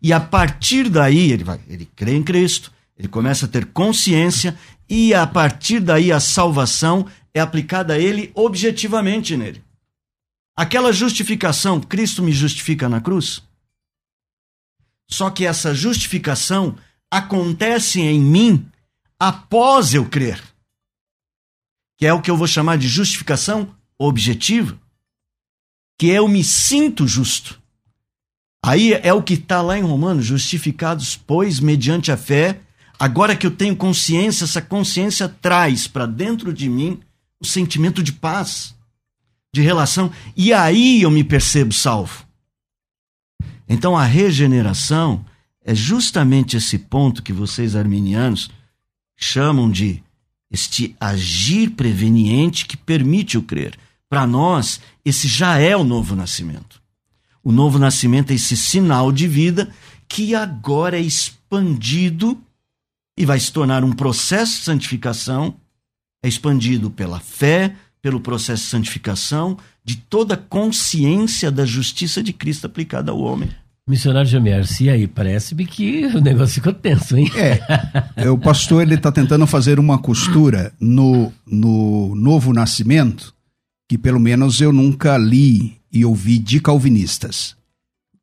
E a partir daí, ele, vai, ele crê em Cristo, ele começa a ter consciência, e a partir daí a salvação é aplicada a ele objetivamente nele. Aquela justificação, Cristo me justifica na cruz. Só que essa justificação acontece em mim após eu crer que é o que eu vou chamar de justificação objetiva, que eu me sinto justo. Aí é o que está lá em Romanos, justificados, pois, mediante a fé, agora que eu tenho consciência, essa consciência traz para dentro de mim o sentimento de paz, de relação, e aí eu me percebo salvo. Então a regeneração é justamente esse ponto que vocês arminianos chamam de este agir preveniente que permite o crer. Para nós, esse já é o novo nascimento. O novo nascimento é esse sinal de vida que agora é expandido e vai se tornar um processo de santificação, é expandido pela fé, pelo processo de santificação, de toda a consciência da justiça de Cristo aplicada ao homem.
Missionário Jamier, se aí parece-me que o negócio ficou tenso, hein?
É, o pastor ele está tentando fazer uma costura no, no novo nascimento que pelo menos eu nunca li e ouvi de calvinistas.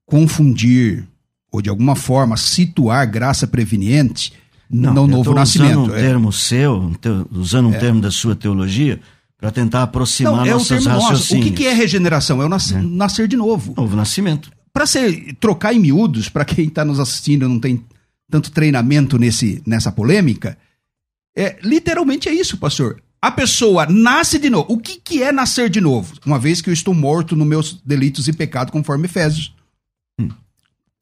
Confundir ou de alguma forma situar graça preveniente
Não,
no novo nascimento.
Usando um
é.
termo seu, usando um
É.
termo da sua teologia, para tentar aproximar
Não, é o
nossos
termo nosso. O
raciocínios.
que, que é regeneração? É o nas- nascer de novo.
Novo nascimento.
Para trocar em miúdos, para quem está nos assistindo e não tem tanto treinamento nesse, nessa polêmica, é literalmente é isso, pastor. A pessoa nasce de novo. O que, que é nascer de novo? Uma vez que eu estou morto nos meus delitos e pecados, conforme Efésios.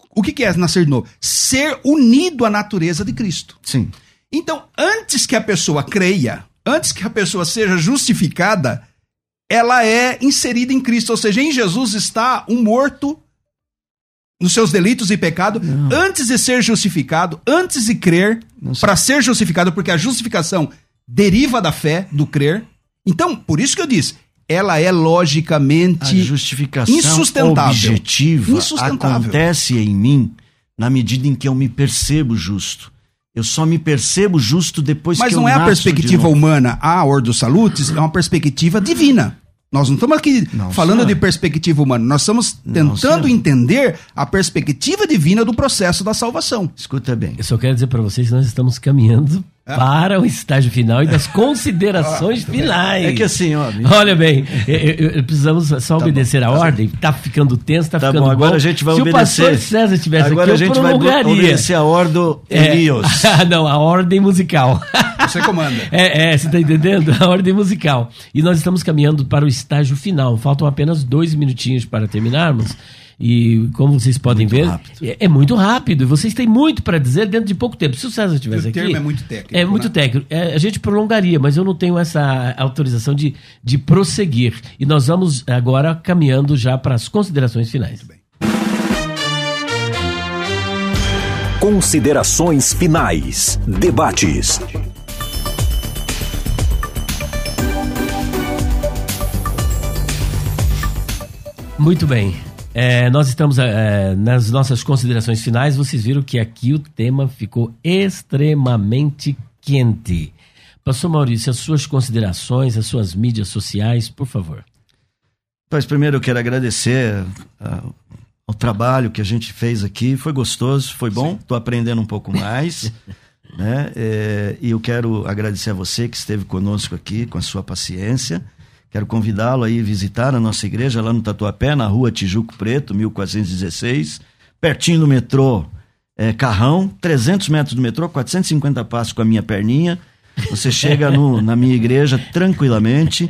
O que, que é nascer de novo? Ser unido à natureza de Cristo.
Sim.
Então, antes que a pessoa creia, antes que a pessoa seja justificada, ela é inserida em Cristo, ou seja, em Jesus está um morto nos seus delitos e pecado, antes de ser justificado, antes de crer,
Não
para ser justificado, porque a justificação deriva da fé, do crer. Então, por isso que eu disse, ela é
A
logicamente
justificação
insustentável.
objetiva
Insustentável.
acontece em mim na medida em que eu me percebo justo. Eu só me percebo justo depois
Mas
que eu
não é a perspectiva humana, a Ordo Salutis, é uma perspectiva divina. Nós não estamos aqui
Não,
falando
senhor.
de perspectiva humana, nós estamos
Não,
tentando
senhor.
entender a perspectiva divina do processo da salvação.
Escuta bem.
Eu só quero dizer para vocês que nós estamos caminhando. Para o estágio final e das considerações finais.
É que assim, ó.
Olha bem, eu- eu- precisamos só obedecer a ordem. Tá ficando tenso, tá,
Tá
ficando
bom, agora
bom.
a gente vai
Se
obedecer.
o pastor César estivesse
Agora
aqui,
a gente vai obedecer a Ordo
É.
Elios.
não, a ordem musical.
Você comanda.
É, é, você tá entendendo? A ordem musical. E nós estamos caminhando para o estágio final. Faltam apenas dois minutinhos para terminarmos. E como vocês podem
Muito
ver, é, é muito rápido. E vocês têm muito para dizer dentro de pouco tempo. Se o César estivesse
O
aqui.
termo é muito técnico,
É muito
né?
técnico. É, a gente prolongaria, mas eu não tenho essa autorização de, de prosseguir. E nós vamos agora caminhando já para as considerações finais.
Considerações finais. Debates.
Muito bem. É, nós estamos é, nas nossas considerações finais. Vocês viram que aqui o tema ficou extremamente quente. Pastor Maurício, as suas considerações, as suas mídias sociais, por favor.
Mas primeiro eu quero agradecer ah, o trabalho que a gente fez aqui. Foi gostoso, foi bom. Estou aprendendo um pouco mais. né? É, e eu quero agradecer a você que esteve conosco aqui, com a sua paciência. Quero convidá-lo a visitar a nossa igreja lá no Tatuapé, na rua Tijuco Preto, 1416, pertinho do metrô é, Carrão, 300 metros do metrô, 450 passos com a minha perninha. Você chega no- na minha igreja tranquilamente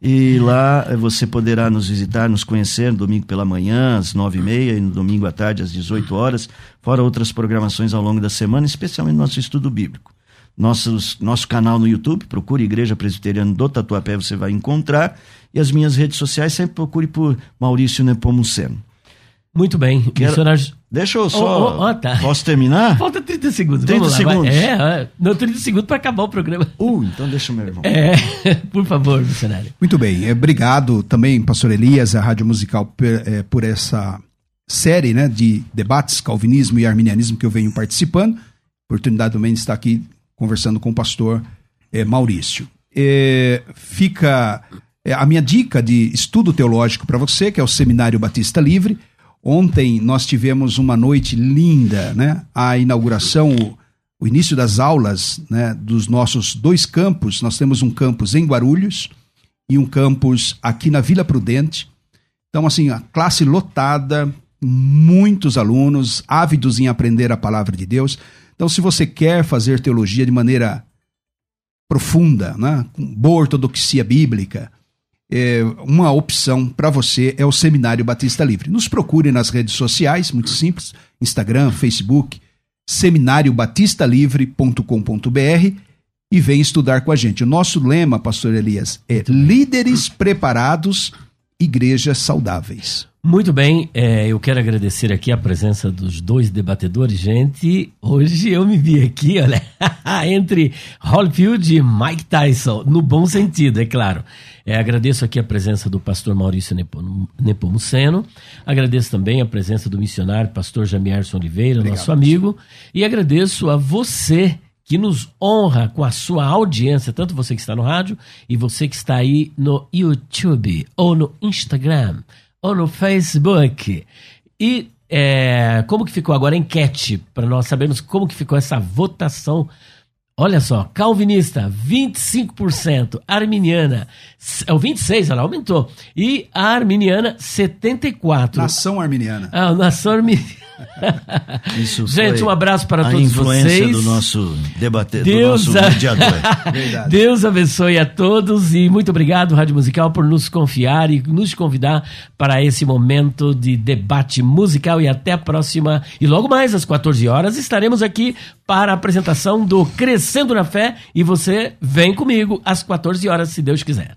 e lá você poderá nos visitar, nos conhecer no domingo pela manhã, às nove e meia, e no domingo à tarde, às 18 horas, fora outras programações ao longo da semana, especialmente nosso estudo bíblico. Nossos, nosso canal no YouTube, procure Igreja Presbiteriana do Tatuapé, você vai encontrar. E as minhas redes sociais, sempre procure por Maurício Nepomuceno.
Muito bem.
Quero-
Missionários.
Deixa eu
Oh,
só.
oh, oh, tá.
Posso terminar?
Falta 30 segundos.
30
Vamos lá, vai.
segundos.
É, é, não, 30 segundos para acabar o programa.
Uh, então deixa o meu irmão.
É, por favor, missionário.
Muito bem, é, obrigado também, pastor Elias, a Rádio Musical, per- é, por essa série né, de debates calvinismo e arminianismo que eu venho participando. Oportunidade também de estar aqui conversando com o pastor é, Maurício. É, fica é, a minha dica de estudo teológico para você, que é o Seminário Batista Livre. Ontem nós tivemos uma noite linda, né? A inauguração, o, o início das aulas né, dos nossos dois campos. Nós temos um campus em Guarulhos e um campus aqui na Vila Prudente. Então, assim, a classe lotada, muitos alunos ávidos em aprender a palavra de Deus. Então, se você quer fazer teologia de maneira profunda, né, com boa ortodoxia bíblica, é, uma opção para você é o Seminário Batista Livre. Nos procure nas redes sociais, muito simples, Instagram, Facebook, seminariobatistalivre.com.br e vem estudar com a gente. O nosso lema, pastor Elias, é líderes preparados, igrejas saudáveis.
Muito bem, é, eu quero agradecer aqui a presença dos dois debatedores. Gente, hoje eu me vi aqui, olha, entre Holyfield e Mike Tyson, no bom sentido, é claro. É, agradeço aqui a presença do pastor Maurício Nepomuceno, agradeço também a presença do missionário pastor Jamierson Oliveira, Obrigado, nosso amigo, e agradeço a você que nos honra com a sua audiência, tanto você que está no rádio e você que está aí no YouTube ou no Instagram ou no Facebook. E é, como que ficou agora a enquete, para nós sabermos como que ficou essa votação. Olha só, calvinista 25%, arminiana, é o 26, ela aumentou. E a arminiana 74.
Nação arminiana.
Ah, nação arminiana.
Isso
Gente, um abraço para
a
todos
influência
vocês.
do nosso debatedor,
Deus
do nosso
a-
mediador.
Verdade.
Deus abençoe a todos e muito obrigado, Rádio Musical, por nos confiar e nos convidar para esse momento de debate musical. E até a próxima. E logo mais, às 14 horas, estaremos aqui para a apresentação do Crescendo na Fé. E você vem comigo às 14 horas, se Deus quiser.